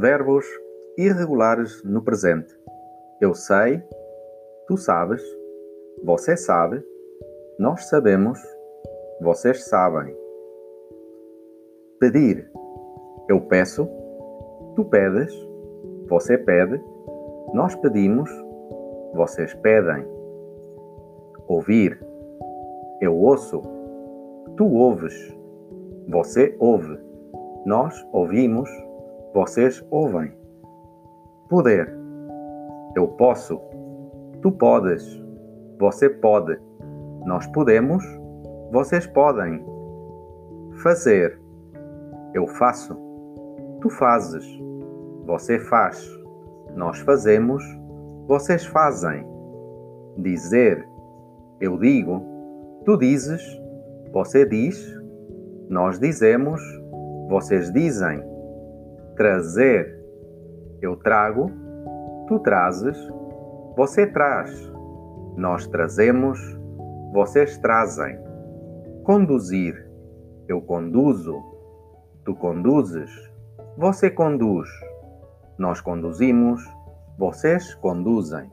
Verbos irregulares no presente. Eu sei, tu sabes, você sabe, nós sabemos, vocês sabem. Pedir. Eu peço, tu pedes, você pede, nós pedimos, vocês pedem. Ouvir. Eu ouço, tu ouves, você ouve, nós ouvimos, vocês ouvem. Poder. Eu posso, tu podes, você pode, nós podemos, vocês podem. Fazer. Eu faço, tu fazes, você faz, nós fazemos, vocês fazem. Dizer. Eu digo, tu dizes, você diz, nós dizemos, vocês dizem. Trazer. Eu trago, tu trazes, você traz. Nós trazemos, vocês trazem. Conduzir. Eu conduzo, tu conduzes, você conduz. Nós conduzimos, vocês conduzem.